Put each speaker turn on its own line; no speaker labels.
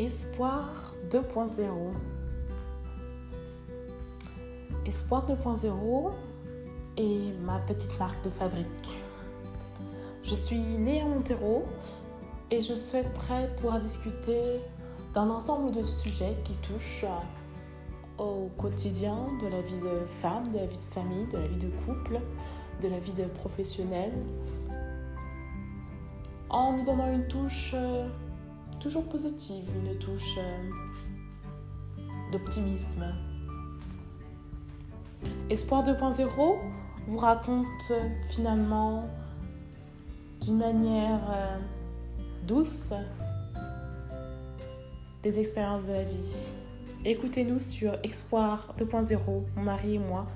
Espoir 2.0. Espoir 2.0 est ma petite marque de fabrique. Je suis née à Montero et je souhaiterais pouvoir discuter d'un ensemble de sujets qui touchent au quotidien de la vie de femme, de la vie de famille, de la vie de couple, de la vie de professionnel, en y donnant une touche euh, toujours positive, une touche euh, d'optimisme. Espoir 2.0 vous raconte finalement d'une manière euh, douce des expériences de la vie. Écoutez-nous sur Espoir 2.0, mon mari et moi,